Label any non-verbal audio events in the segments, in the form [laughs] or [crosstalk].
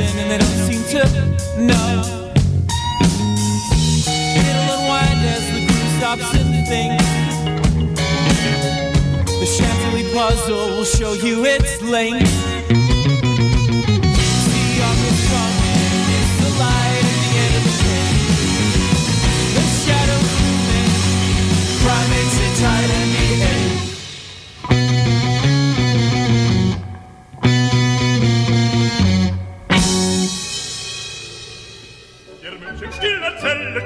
listen and they don't seem to know. It'll unwind as the group stops and thinks. The Chantilly puzzle will show you its length.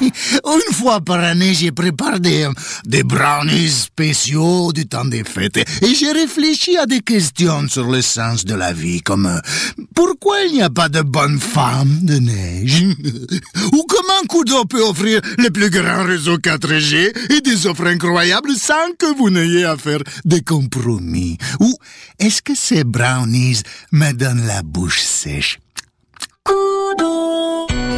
[laughs] Une fois par année, j'ai préparé des, brownies spéciaux du temps des fêtes. Et j'ai réfléchi à des questions sur le sens de la vie, comme euh, pourquoi il n'y a pas de bonne femme de neige? [laughs] Ou comment Kudo peut offrir le plus grand réseau 4G et des offres incroyables sans que vous n'ayez à faire des compromis? Ou est-ce que ces brownies me donnent la bouche sèche?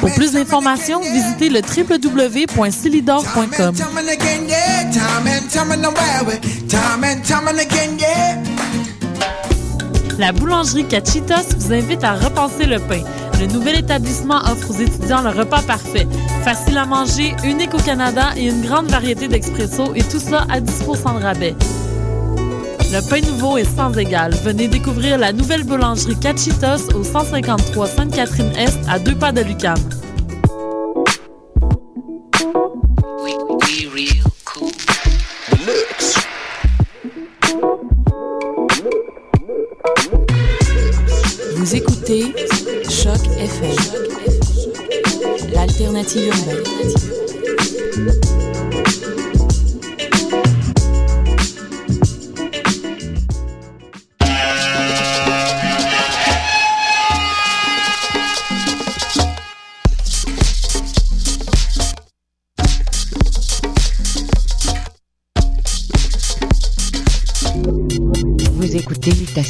Pour plus d'informations, visitez le www.silidor.com. La boulangerie Cachitos vous invite à repenser le pain. Le nouvel établissement offre aux étudiants le repas parfait. Facile à manger, unique au Canada et une grande variété d'expresso et tout ça à 10 de rabais. Le pain nouveau est sans égal. Venez découvrir la nouvelle boulangerie Cachitos au 153 Sainte-Catherine-Est à deux pas de Lucam. Vous écoutez Choc FM, l'alternative urbaine.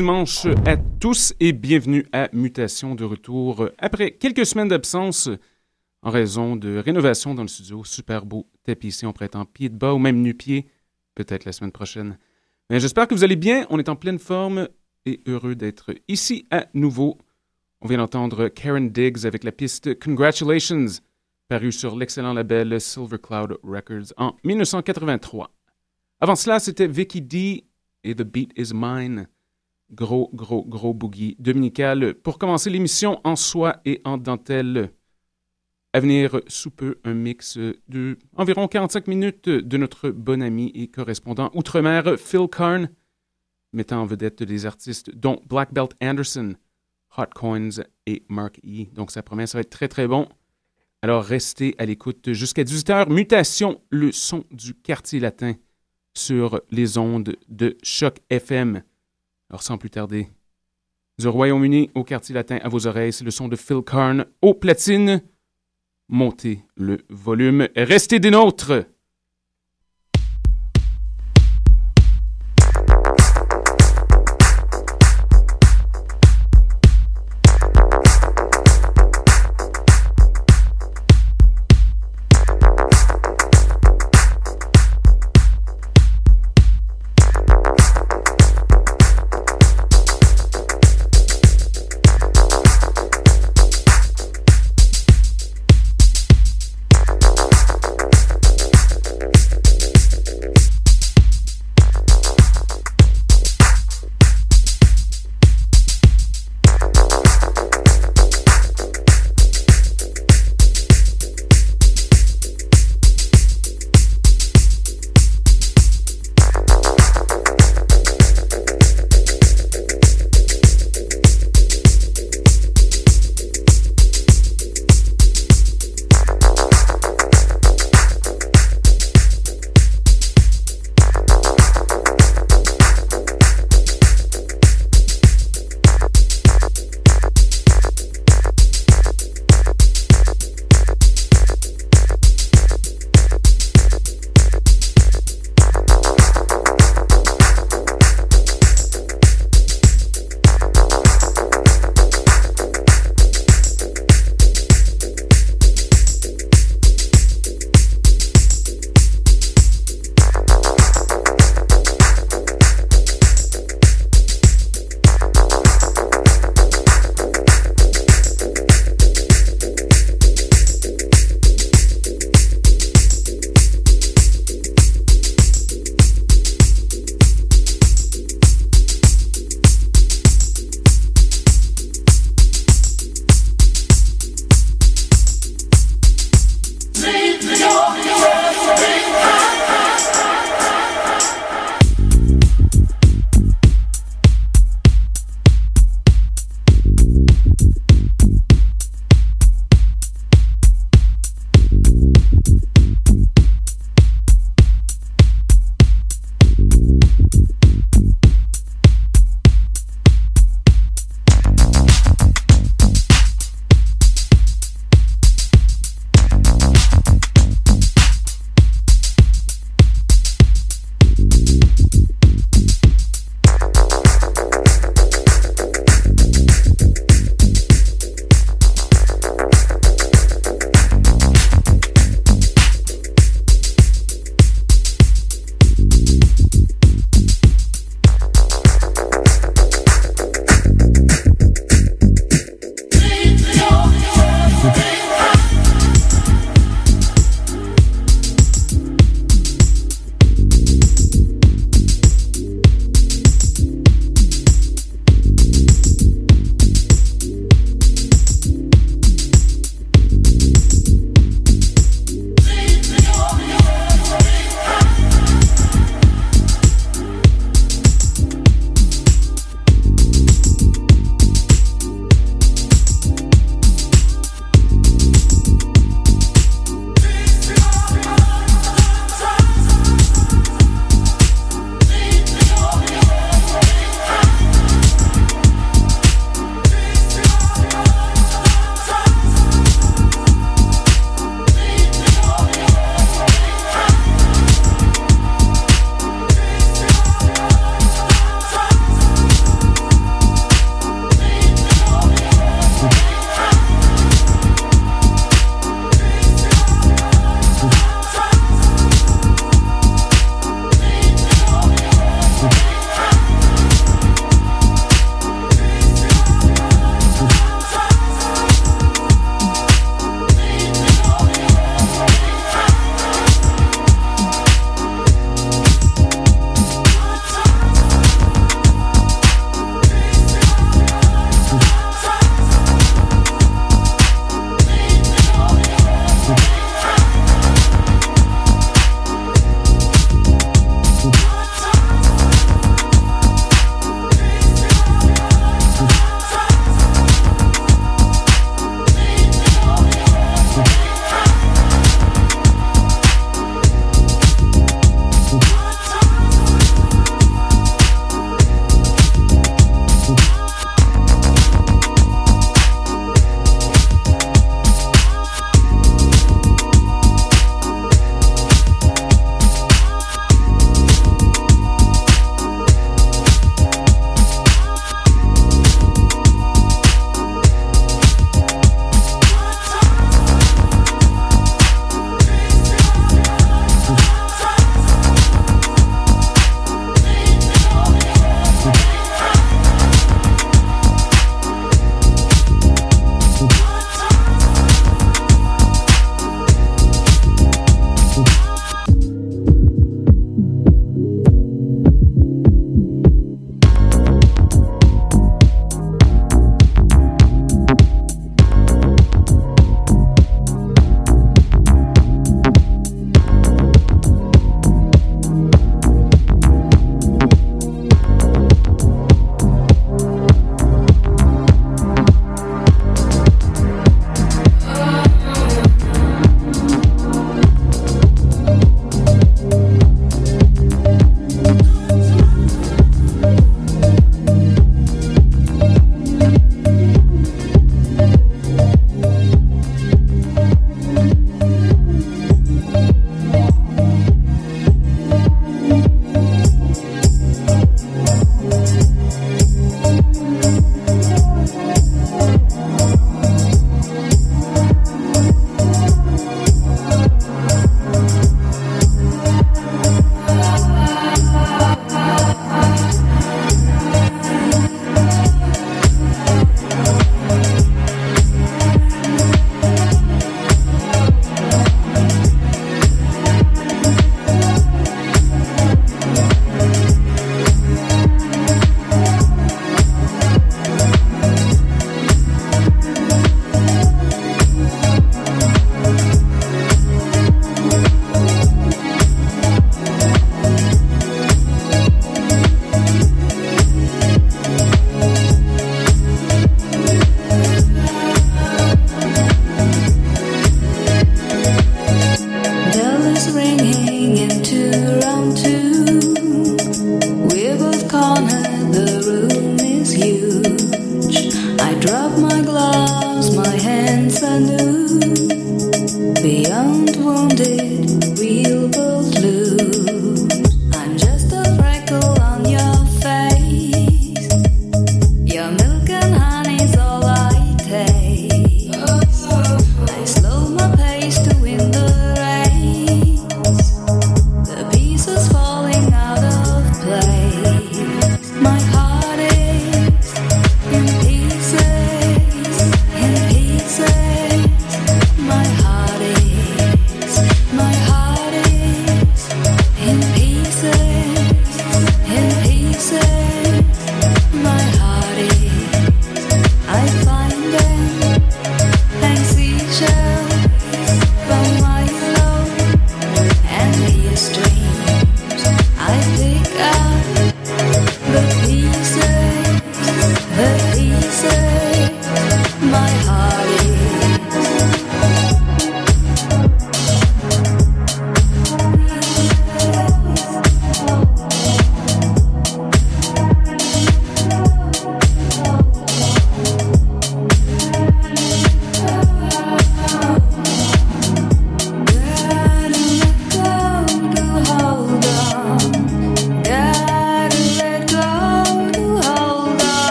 Dimanche à tous et bienvenue à Mutation de retour après quelques semaines d'absence en raison de rénovation dans le studio. Super beau tapis ici, on prête en pied de bas ou même nu-pied, peut-être la semaine prochaine. Mais j'espère que vous allez bien, on est en pleine forme et heureux d'être ici à nouveau. On vient d'entendre Karen Diggs avec la piste Congratulations, parue sur l'excellent label Silver Cloud Records en 1983. Avant cela, c'était Vicky D et The Beat Is Mine. Gros, gros, gros boogie dominical pour commencer l'émission en soie et en dentelle. À venir sous peu, un mix de environ 45 minutes de notre bon ami et correspondant outre-mer Phil Karn, mettant en vedette des artistes dont Black Belt Anderson, Hot Coins et Mark E. Donc ça promet, ça va être très très bon. Alors restez à l'écoute jusqu'à 18h. Mutation, le son du quartier latin sur les ondes de Choc FM. Alors sans plus tarder, du Royaume-Uni au quartier latin à vos oreilles, c'est le son de Phil Karn aux platines. Montez le volume, restez des nôtres.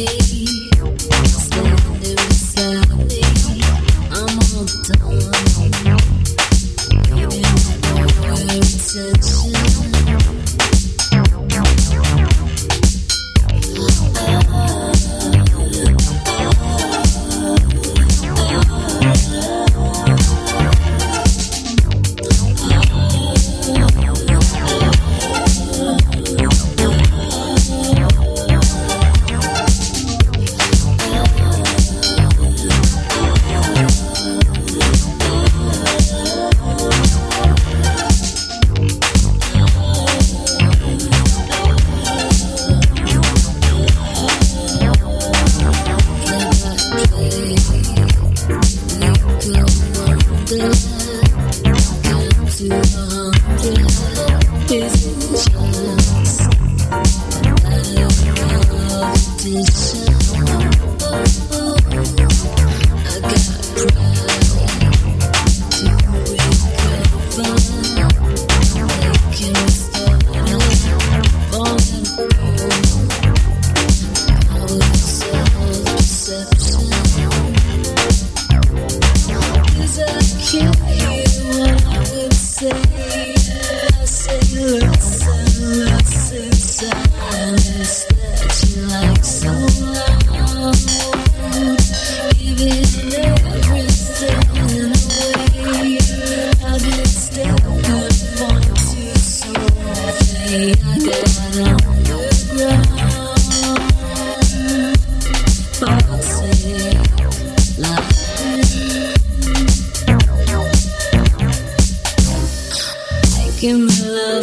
Me Give me love,